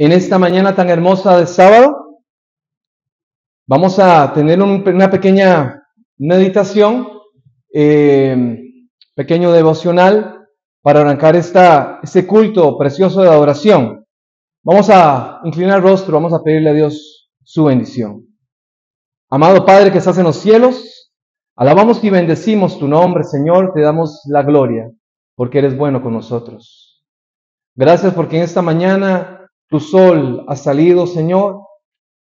en esta mañana tan hermosa de sábado. Vamos a tener una pequeña meditación, eh, pequeño devocional para arrancar esta, este culto precioso de adoración. Vamos a inclinar el rostro, vamos a pedirle a Dios su bendición. Amado Padre que estás en los cielos, alabamos y bendecimos tu nombre, Señor, te damos la gloria, porque eres bueno con nosotros. Gracias porque en esta mañana tu sol ha salido, Señor,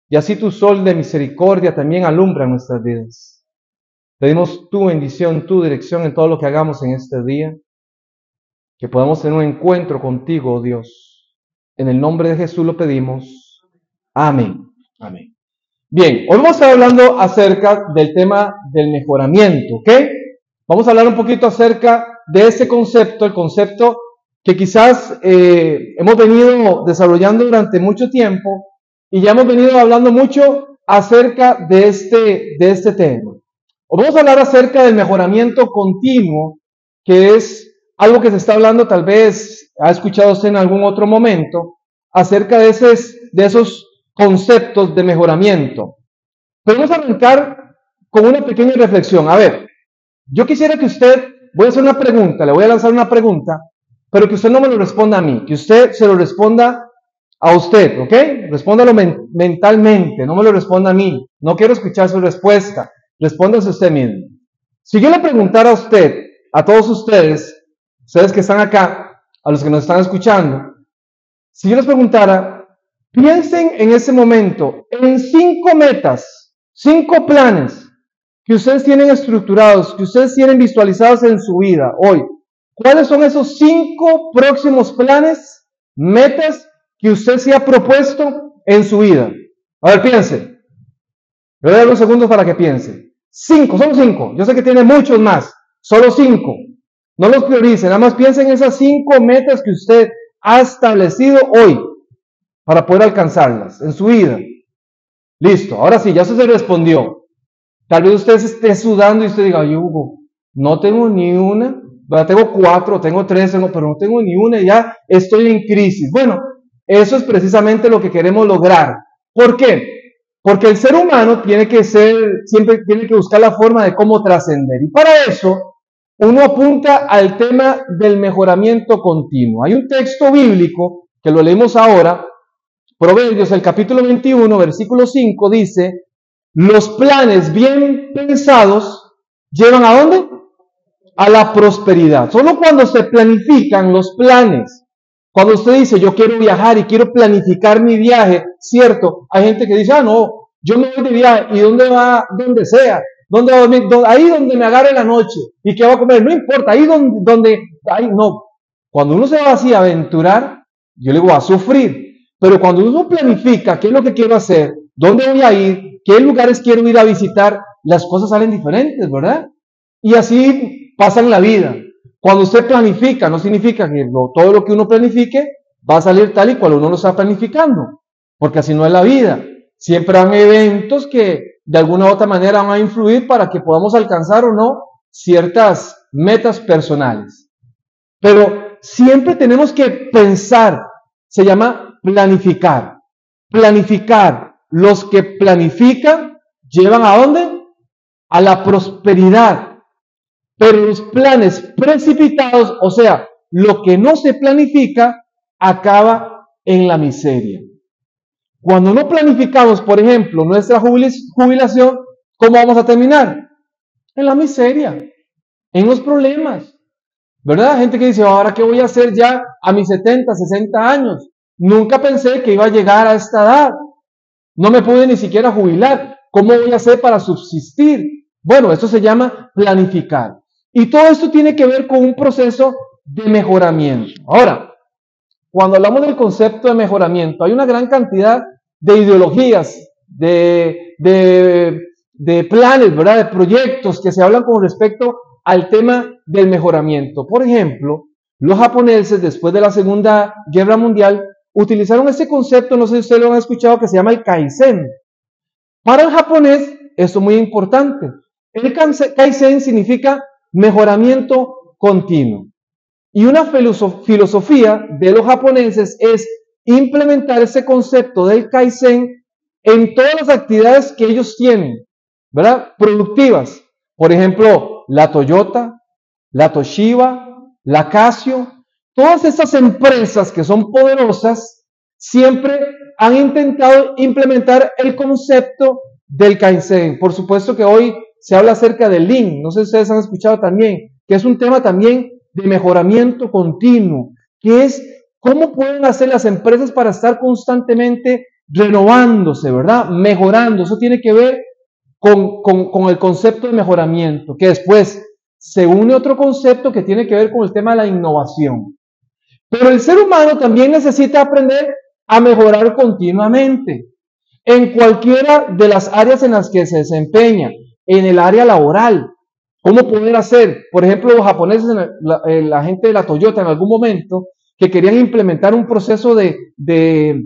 y así tu sol de misericordia también alumbra nuestras vidas. Pedimos tu bendición, tu dirección en todo lo que hagamos en este día, que podamos tener un encuentro contigo, oh Dios. En el nombre de Jesús lo pedimos. Amén. Amén. Bien, hoy vamos a estar hablando acerca del tema del mejoramiento, ¿ok? Vamos a hablar un poquito acerca de ese concepto, el concepto que quizás eh, hemos venido desarrollando durante mucho tiempo y ya hemos venido hablando mucho acerca de este, de este tema. Vamos a hablar acerca del mejoramiento continuo, que es algo que se está hablando, tal vez ha escuchado usted en algún otro momento, acerca de, de esos conceptos de mejoramiento. Pero vamos a arrancar con una pequeña reflexión. A ver, yo quisiera que usted, voy a hacer una pregunta, le voy a lanzar una pregunta, pero que usted no me lo responda a mí, que usted se lo responda a usted, ¿ok? Respóndalo mentalmente, no me lo responda a mí. No quiero escuchar su respuesta. Respóndase usted mismo. Si yo le preguntara a usted, a todos ustedes, ustedes que están acá, a los que nos están escuchando, si yo les preguntara, piensen en ese momento en cinco metas, cinco planes que ustedes tienen estructurados, que ustedes tienen visualizados en su vida hoy, ¿Cuáles son esos cinco próximos planes, metas que usted se ha propuesto en su vida? A ver, piense. Le doy unos segundos para que piense. Cinco, solo cinco. Yo sé que tiene muchos más. Solo cinco. No los priorice. Nada más piense en esas cinco metas que usted ha establecido hoy para poder alcanzarlas en su vida. Listo. Ahora sí, ya se respondió. Tal vez usted esté sudando y usted diga, Hugo, no tengo ni una tengo cuatro, tengo tres, pero no tengo ni una, ya estoy en crisis. Bueno, eso es precisamente lo que queremos lograr. ¿Por qué? Porque el ser humano tiene que ser, siempre tiene que buscar la forma de cómo trascender. Y para eso, uno apunta al tema del mejoramiento continuo. Hay un texto bíblico que lo leemos ahora, Proverbios, el capítulo 21, versículo 5, dice, los planes bien pensados llevan a dónde? A la prosperidad. Solo cuando se planifican los planes, cuando usted dice, yo quiero viajar y quiero planificar mi viaje, cierto, hay gente que dice, ah, no, yo me voy de viaje, ¿y dónde va? Donde sea. ¿Dónde va a dormir? Ahí donde me agarre la noche. ¿Y qué va a comer? No importa, ahí donde, donde, ahí no. Cuando uno se va así a aventurar, yo le digo, a sufrir. Pero cuando uno planifica qué es lo que quiero hacer, dónde voy a ir, qué lugares quiero ir a visitar, las cosas salen diferentes, ¿verdad? Y así pasa en la vida. Cuando usted planifica, no significa que todo lo que uno planifique va a salir tal y cual uno lo está planificando, porque así no es la vida. Siempre hay eventos que de alguna u otra manera van a influir para que podamos alcanzar o no ciertas metas personales. Pero siempre tenemos que pensar, se llama planificar. Planificar. Los que planifican llevan a dónde? A la prosperidad. Pero los planes precipitados, o sea, lo que no se planifica, acaba en la miseria. Cuando no planificamos, por ejemplo, nuestra jubilación, ¿cómo vamos a terminar? En la miseria, en los problemas. ¿Verdad? Gente que dice, ahora qué voy a hacer ya a mis 70, 60 años. Nunca pensé que iba a llegar a esta edad. No me pude ni siquiera jubilar. ¿Cómo voy a hacer para subsistir? Bueno, esto se llama planificar. Y todo esto tiene que ver con un proceso de mejoramiento. Ahora, cuando hablamos del concepto de mejoramiento, hay una gran cantidad de ideologías, de, planes, ¿verdad? De proyectos que se hablan con respecto al tema del mejoramiento. Por ejemplo, los japoneses, después de la Segunda Guerra Mundial, utilizaron ese concepto, no sé si ustedes lo han escuchado, que se llama el Kaizen. Para el japonés, esto es muy importante. El Kaizen significa mejoramiento continuo. Y una filosofía de los japoneses es implementar ese concepto del Kaizen en todas las actividades que ellos tienen, ¿verdad? Productivas. Por ejemplo, la Toyota, la Toshiba, la Casio, todas estas empresas que son poderosas siempre han intentado implementar el concepto del Kaizen. Por supuesto que hoy se habla acerca del Lean, no sé si ustedes han escuchado también, que es un tema también de mejoramiento continuo, que es cómo pueden hacer las empresas para estar constantemente renovándose, ¿verdad? Mejorando. Eso tiene que ver con, con, el concepto de mejoramiento, que después se une otro concepto que tiene que ver con el tema de la innovación. Pero el ser humano también necesita aprender a mejorar continuamente en cualquiera de las áreas en las que se desempeña, en el área laboral. ¿Cómo poder hacer? Por ejemplo, los japoneses, la, eh, la gente de la Toyota en algún momento, que querían implementar un proceso de, de,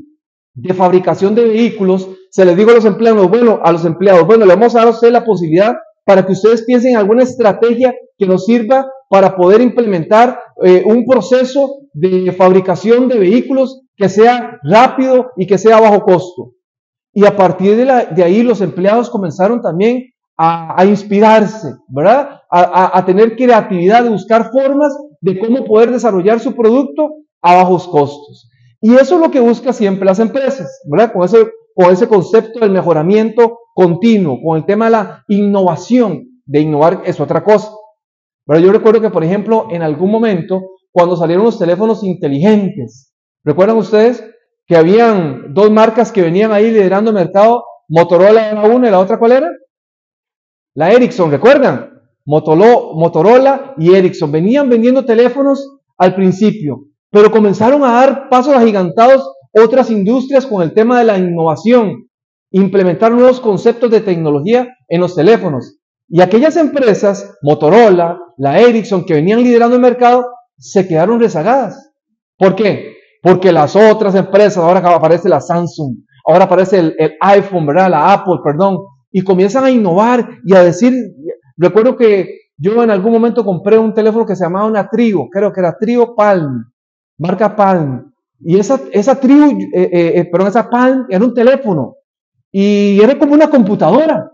fabricación de vehículos, se les dijo a los empleados, bueno, a los empleados, bueno, le vamos a dar a usted la posibilidad para que ustedes piensen en alguna estrategia que nos sirva para poder implementar eh, un proceso de fabricación de vehículos que sea rápido y que sea bajo costo. Y a partir de ahí los empleados comenzaron también a, inspirarse, ¿verdad? A, tener creatividad, de buscar formas de cómo poder desarrollar su producto a bajos costos. Y eso es lo que busca siempre las empresas, ¿verdad? Con ese, con ese concepto del mejoramiento continuo, con el tema de la innovación, de innovar es otra cosa. Pero yo recuerdo que, por ejemplo, en algún momento, cuando salieron los teléfonos inteligentes, ¿recuerdan ustedes que habían dos marcas que venían ahí liderando el mercado? Motorola era una y la otra, ¿cuál era? La Ericsson, ¿recuerdan? Motorola y Ericsson venían vendiendo teléfonos al principio, pero comenzaron a dar pasos agigantados otras industrias con el tema de la innovación, implementar nuevos conceptos de tecnología en los teléfonos. Y aquellas empresas, Motorola, la Ericsson, que venían liderando el mercado, se quedaron rezagadas. ¿Por qué? Porque las otras empresas, ahora aparece la Samsung, ahora aparece el, el iPhone, ¿verdad? La Apple, perdón, y comienzan a innovar y a decir, recuerdo que yo en algún momento compré un teléfono que se llamaba una Trigo, creo que era Trigo Palm, marca Palm, y esa, esa Trigo, eh, eh, eh, perdón, esa Palm era un teléfono, y era como una computadora.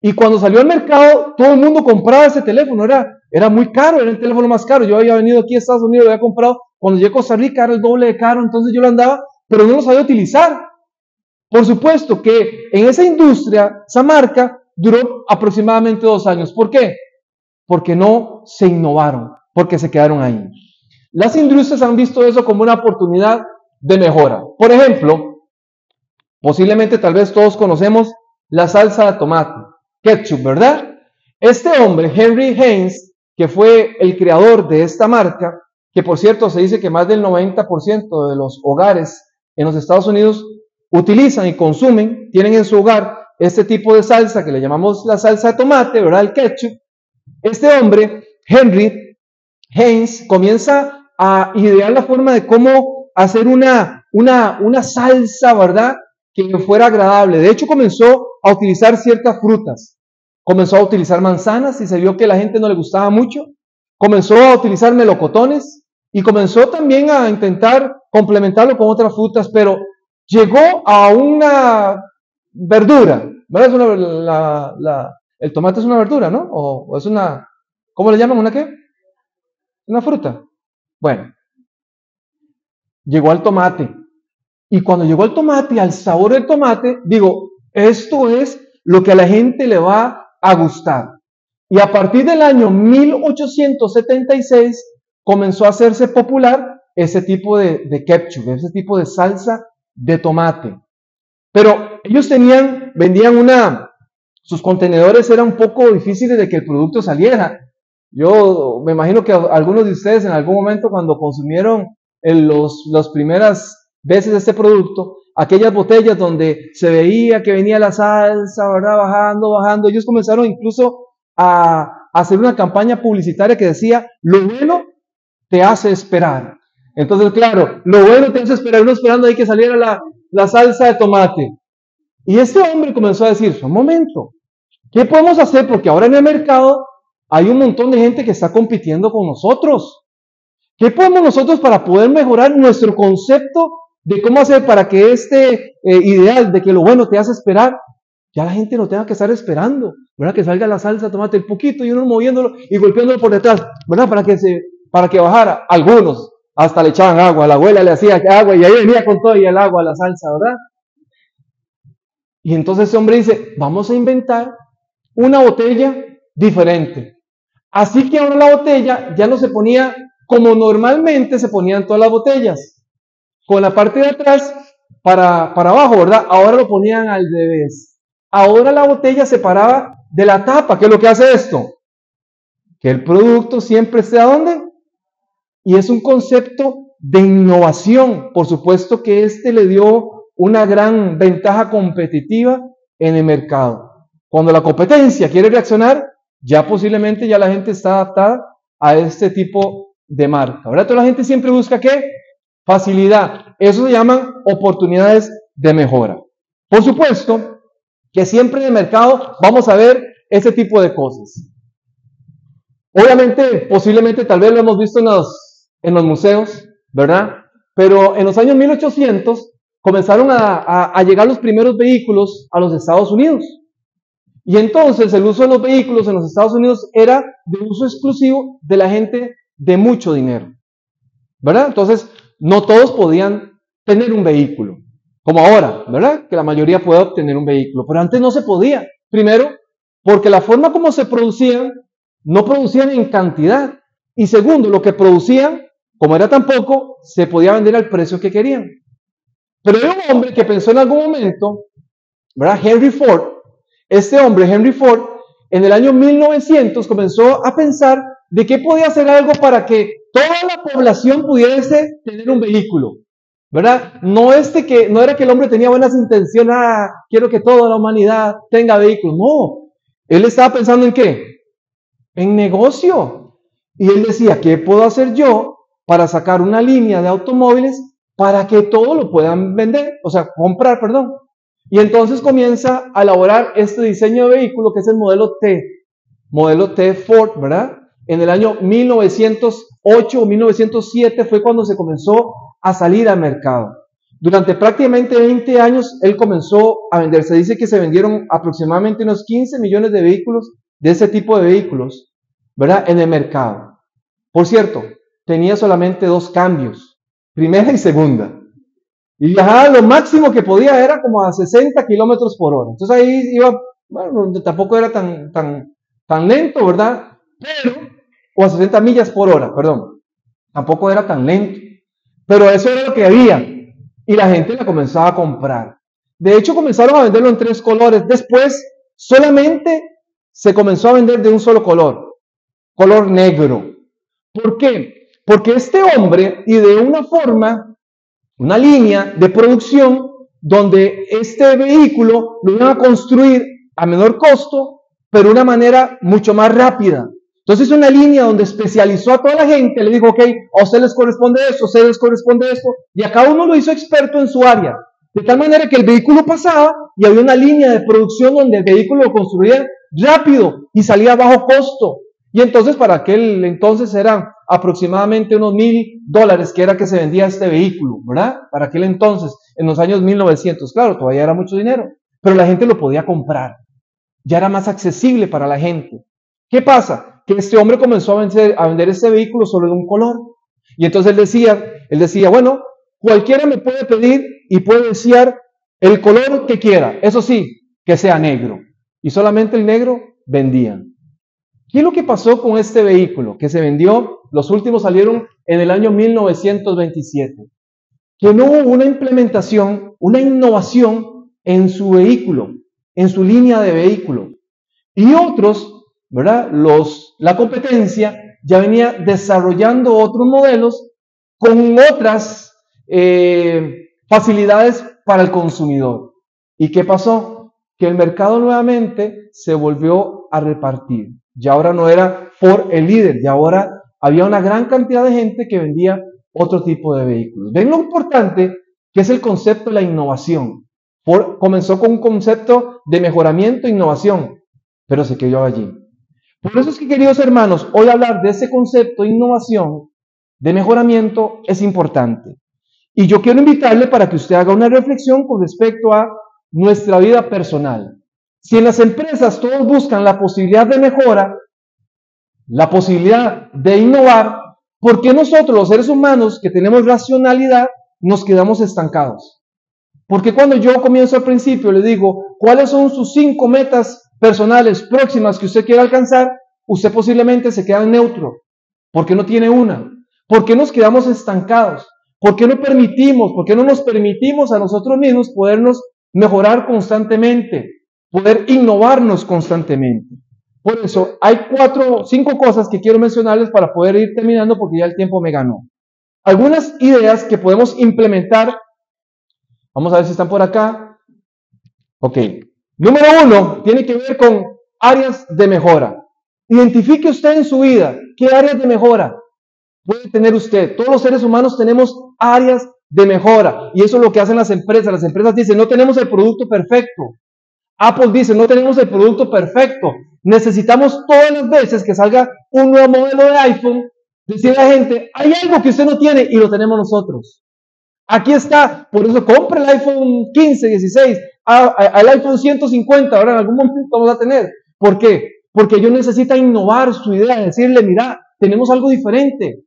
Y cuando salió al mercado, todo el mundo compraba ese teléfono, era, era muy caro, era el teléfono más caro. Yo había venido aquí a Estados Unidos, lo había comprado, cuando llegué a Costa Rica era el doble de caro, entonces yo lo andaba, pero no lo sabía utilizar. Por supuesto que en esa industria, esa marca duró aproximadamente dos años. ¿Por qué? Porque no se innovaron, porque se quedaron ahí. Las industrias han visto eso como una oportunidad de mejora. Por ejemplo, posiblemente tal vez todos conocemos la salsa de tomate, ketchup, ¿verdad? Este hombre, Henry Haynes, que fue el creador de esta marca, que por cierto se dice que más del 90% de los hogares en los Estados Unidos utilizan y consumen, tienen en su hogar este tipo de salsa que le llamamos la salsa de tomate, ¿verdad? El ketchup. Este hombre, Henry Haynes, comienza a idear la forma de cómo hacer una, una, una salsa, ¿verdad? Que fuera agradable. De hecho, comenzó a utilizar ciertas frutas. Comenzó a utilizar manzanas y se vio que la gente no le gustaba mucho. Comenzó a utilizar melocotones y comenzó también a intentar complementarlo con otras frutas, pero llegó a una verdura, ¿verdad? Es una, el tomate es una verdura, ¿no? O, es una, ¿cómo le llaman? ¿Una qué? Una fruta. Bueno, llegó al tomate. Y cuando llegó al tomate, al sabor del tomate, digo, esto es lo que a la gente le va a gustar. Y a partir del año 1876 comenzó a hacerse popular ese tipo de, de ketchup, ese tipo de salsa de tomate. Pero ellos tenían, vendían una, sus contenedores eran un poco difíciles de que el producto saliera. Yo me imagino que algunos de ustedes en algún momento cuando consumieron en los, las primeras veces este producto, aquellas botellas donde se veía que venía la salsa, ¿verdad? Bajando, bajando, ellos comenzaron incluso a, a hacer una campaña publicitaria que decía, lo bueno te hace esperar. Entonces, claro, lo bueno te hace esperar, uno esperando ahí que saliera la, la salsa de tomate. Y este hombre comenzó a decir, un momento, ¿qué podemos hacer? Porque ahora en el mercado hay un montón de gente que está compitiendo con nosotros. ¿Qué podemos nosotros para poder mejorar nuestro concepto de cómo hacer para que este eh, ideal de que lo bueno te hace esperar, ya la gente no tenga que estar esperando, ¿verdad? Que salga la salsa, tomate el poquito y uno moviéndolo y golpeándolo por detrás, ¿verdad? Para que se, para que bajara. Algunos hasta le echaban agua, la abuela le hacía agua y ahí venía con todo y el agua, la salsa, ¿verdad? Y entonces ese hombre dice, vamos a inventar una botella diferente. Así que ahora la botella ya no se ponía como normalmente se ponían todas las botellas, con la parte de atrás para, para abajo, ¿verdad? Ahora lo ponían al revés. Ahora la botella se paraba de la tapa. ¿Qué es lo que hace esto? Que el producto siempre esté a dónde? Y es un concepto de innovación. Por supuesto que este le dio una gran ventaja competitiva en el mercado. Cuando la competencia quiere reaccionar, ya posiblemente ya la gente está adaptada a este tipo de marca. Ahora toda la gente siempre busca qué? Facilidad. Eso se llaman oportunidades de mejora. Por supuesto que siempre en el mercado vamos a ver ese tipo de cosas. Obviamente, posiblemente, tal vez lo hemos visto en los, en los museos, ¿verdad? Pero en los años 1800 comenzaron a, llegar los primeros vehículos a los Estados Unidos. Y entonces el uso de los vehículos en los Estados Unidos era de uso exclusivo de la gente de mucho dinero. ¿Verdad? Entonces, no todos podían tener un vehículo, como ahora, ¿verdad? Que la mayoría puede obtener un vehículo, pero antes no se podía. Primero, porque la forma como se producían, no producían en cantidad. Y segundo, lo que producían, como era tan poco, se podía vender al precio que querían. Pero hay un hombre que pensó en algún momento, ¿verdad? Henry Ford. Este hombre, Henry Ford, en el año 1900 comenzó a pensar de qué podía hacer algo para que toda la población pudiese tener un vehículo. ¿Verdad? No, este que, no era que el hombre tenía buenas intenciones, ah, quiero que toda la humanidad tenga vehículos. No, él estaba pensando en qué? En negocio. Y él decía, ¿qué puedo hacer yo para sacar una línea de automóviles para que todo lo puedan vender, o sea, comprar, perdón. Y entonces comienza a elaborar este diseño de vehículo que es el modelo T, modelo T Ford, ¿verdad? En el año 1908 o 1907 fue cuando se comenzó a salir al mercado. Durante prácticamente 20 años él comenzó a vender. Se dice que se vendieron aproximadamente unos 15 millones de vehículos, de ese tipo de vehículos, ¿verdad? En el mercado. Por cierto, tenía solamente dos cambios primera y segunda. Y viajaba lo máximo que podía, era como a 60 kilómetros por hora. Entonces ahí iba, bueno, tampoco era tan, tan, tan lento, ¿verdad? Pero, o a 60 millas por hora, perdón. Tampoco era tan lento. Pero eso era lo que había. Y la gente la comenzaba a comprar. De hecho, comenzaron a venderlo en tres colores. Después, solamente se comenzó a vender de un solo color. Color negro. ¿Por qué? Porque este hombre, y de una forma, una línea de producción, donde este vehículo lo iban a construir a menor costo, pero de una manera mucho más rápida. Entonces una línea donde especializó a toda la gente, le dijo, ok, a usted les corresponde esto, a usted les corresponde esto, y a cada uno lo hizo experto en su área. De tal manera que el vehículo pasaba y había una línea de producción donde el vehículo lo construía rápido y salía a bajo costo. Y entonces para aquel entonces eran aproximadamente unos mil dólares que era que se vendía este vehículo, ¿verdad? Para aquel entonces, en los años 1900, claro, todavía era mucho dinero, pero la gente lo podía comprar. Ya era más accesible para la gente. ¿Qué pasa? Que este hombre comenzó a vender, a vender este vehículo solo de un color. Y entonces decía, él decía, bueno, cualquiera me puede pedir y puede desear el color que quiera. Eso sí, que sea negro. Y solamente el negro vendían. ¿Qué es lo que pasó con este vehículo que se vendió? Los últimos salieron en el año 1927. Que no hubo una implementación, una innovación en su vehículo, en su línea de vehículo. Y otros, ¿verdad? Los, la competencia ya venía desarrollando otros modelos con otras eh, facilidades para el consumidor. ¿Y qué pasó? Que el mercado nuevamente se volvió a repartir. Ya ahora no era Ford el líder, ya ahora había una gran cantidad de gente que vendía otro tipo de vehículos. Ven lo importante que es el concepto de la innovación. Comenzó con un concepto de mejoramiento e innovación, pero se quedó allí. Por eso es que, queridos hermanos, hoy hablar de ese concepto de innovación, de mejoramiento, es importante. Y yo quiero invitarle para que usted haga una reflexión con respecto a nuestra vida personal. Si en las empresas todos buscan la posibilidad de mejora, la posibilidad de innovar, ¿por qué nosotros los seres humanos que tenemos racionalidad nos quedamos estancados? Porque cuando yo comienzo al principio le digo, ¿cuáles son sus cinco metas personales próximas que usted quiere alcanzar? Usted posiblemente se queda neutro, porque no tiene una. ¿Por qué nos quedamos estancados? ¿Por qué no permitimos, por qué no nos permitimos a nosotros mismos podernos mejorar constantemente, poder innovarnos constantemente? Por eso hay cuatro, cinco cosas que quiero mencionarles para poder ir terminando porque ya el tiempo me ganó. Algunas ideas que podemos implementar. Vamos a ver si están por acá. Ok. Número uno, tiene que ver con áreas de mejora. Identifique usted en su vida qué áreas de mejora puede tener usted. Todos los seres humanos tenemos áreas de mejora. Y eso es lo que hacen las empresas. Las empresas dicen, no tenemos el producto perfecto. Apple dice, no tenemos el producto perfecto. Necesitamos todas las veces que salga un nuevo modelo de iPhone, decir a la gente, hay algo que usted no tiene y lo tenemos nosotros. Aquí está, por eso compre el iPhone 15, 16, al iPhone 150, ahora en algún momento vamos a tener. ¿Por qué? Porque ellos necesitan innovar su idea, decirle, mira, tenemos algo diferente.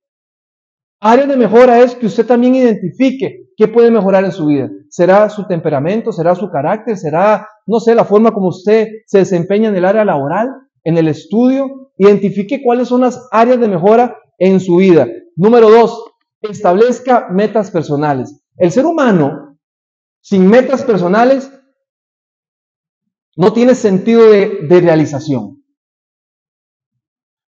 Área de mejora es que usted también identifique qué puede mejorar en su vida. ¿Será su temperamento? ¿Será su carácter? ¿Será, no sé, la forma como usted se desempeña en el área laboral, en el estudio? Identifique cuáles son las áreas de mejora en su vida. Número dos, establezca metas personales. El ser humano, sin metas personales, no tiene sentido de, de realización.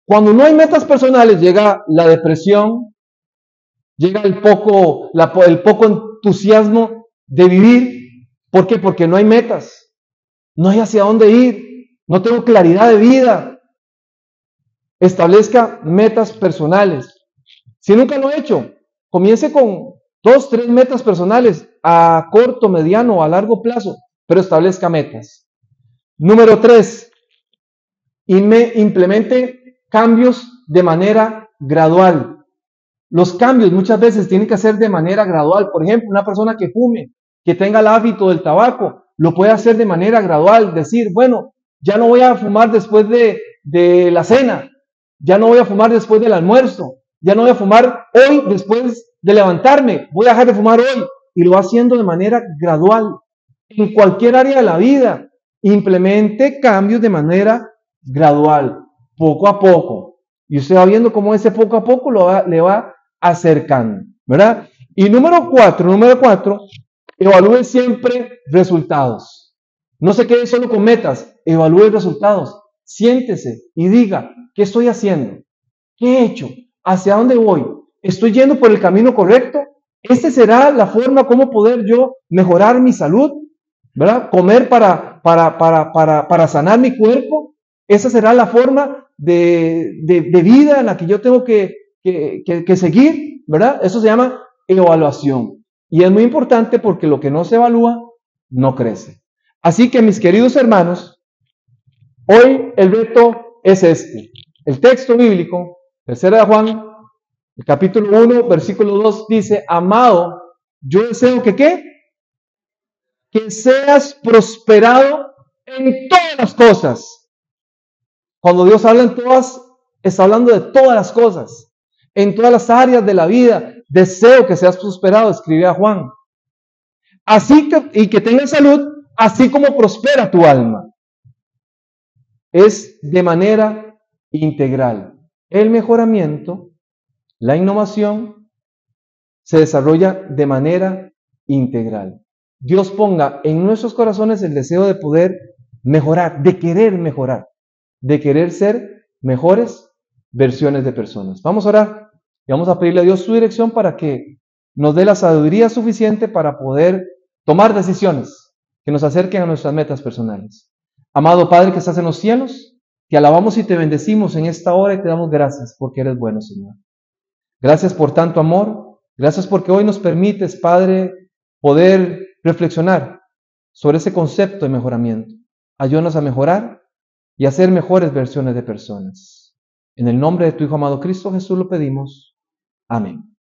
Cuando no hay metas personales llega la depresión, llega el poco, el poco entusiasmo de vivir. ¿Por qué? Porque no hay metas, no hay hacia dónde ir, no tengo claridad de vida. Establezca metas personales. Si nunca lo he hecho, comience con dos, tres metas personales a corto, mediano o a largo plazo, pero establezca metas. Número tres, implemente cambios de manera gradual. Los cambios muchas veces tienen que hacer de manera gradual. Por ejemplo, una persona que fume, que tenga el hábito del tabaco, lo puede hacer de manera gradual. Decir, bueno, ya no voy a fumar después de, de la cena, ya no voy a fumar después del almuerzo, ya no voy a fumar hoy después de levantarme, voy a dejar de fumar hoy. Y lo va haciendo de manera gradual. En cualquier área de la vida, implemente cambios de manera gradual, poco a poco. Y usted va viendo cómo ese poco a poco lo le va acercando, ¿verdad? Y número cuatro, número cuatro, evalúe siempre resultados. No se quede solo con metas, evalúe resultados. Siéntese y diga, ¿qué estoy haciendo? ¿Qué he hecho? ¿Hacia dónde voy? ¿Estoy yendo por el camino correcto? ¿Esta será la forma como poder yo mejorar mi salud? ¿Verdad? Comer para, para, para, para, para sanar mi cuerpo. Esa será la forma de, de vida en la que yo tengo que, que, seguir, ¿verdad? Eso se llama evaluación. Y es muy importante porque lo que no se evalúa no crece. Así que mis queridos hermanos, hoy el reto es este. El texto bíblico, tercera de Juan, el capítulo 1, versículo 2 dice, amado, yo deseo que qué? Que seas prosperado en todas las cosas. Cuando Dios habla en todas, está hablando de todas las cosas en todas las áreas de la vida. Deseo que seas prosperado, escribe a Juan. Así que, y que tengas salud, así como prospera tu alma. Es de manera integral. El mejoramiento, la innovación, se desarrolla de manera integral. Dios ponga en nuestros corazones el deseo de poder mejorar, de querer mejorar, de querer ser mejores versiones de personas. Vamos a orar y vamos a pedirle a Dios su dirección para que nos dé la sabiduría suficiente para poder tomar decisiones que nos acerquen a nuestras metas personales. Amado Padre que estás en los cielos, te alabamos y te bendecimos en esta hora y te damos gracias porque eres bueno, Señor. Gracias por tanto amor. Gracias porque hoy nos permites, Padre, poder reflexionar sobre ese concepto de mejoramiento. Ayúdanos a mejorar y a ser mejores versiones de personas. En el nombre de tu Hijo amado Cristo Jesús lo pedimos. Amén.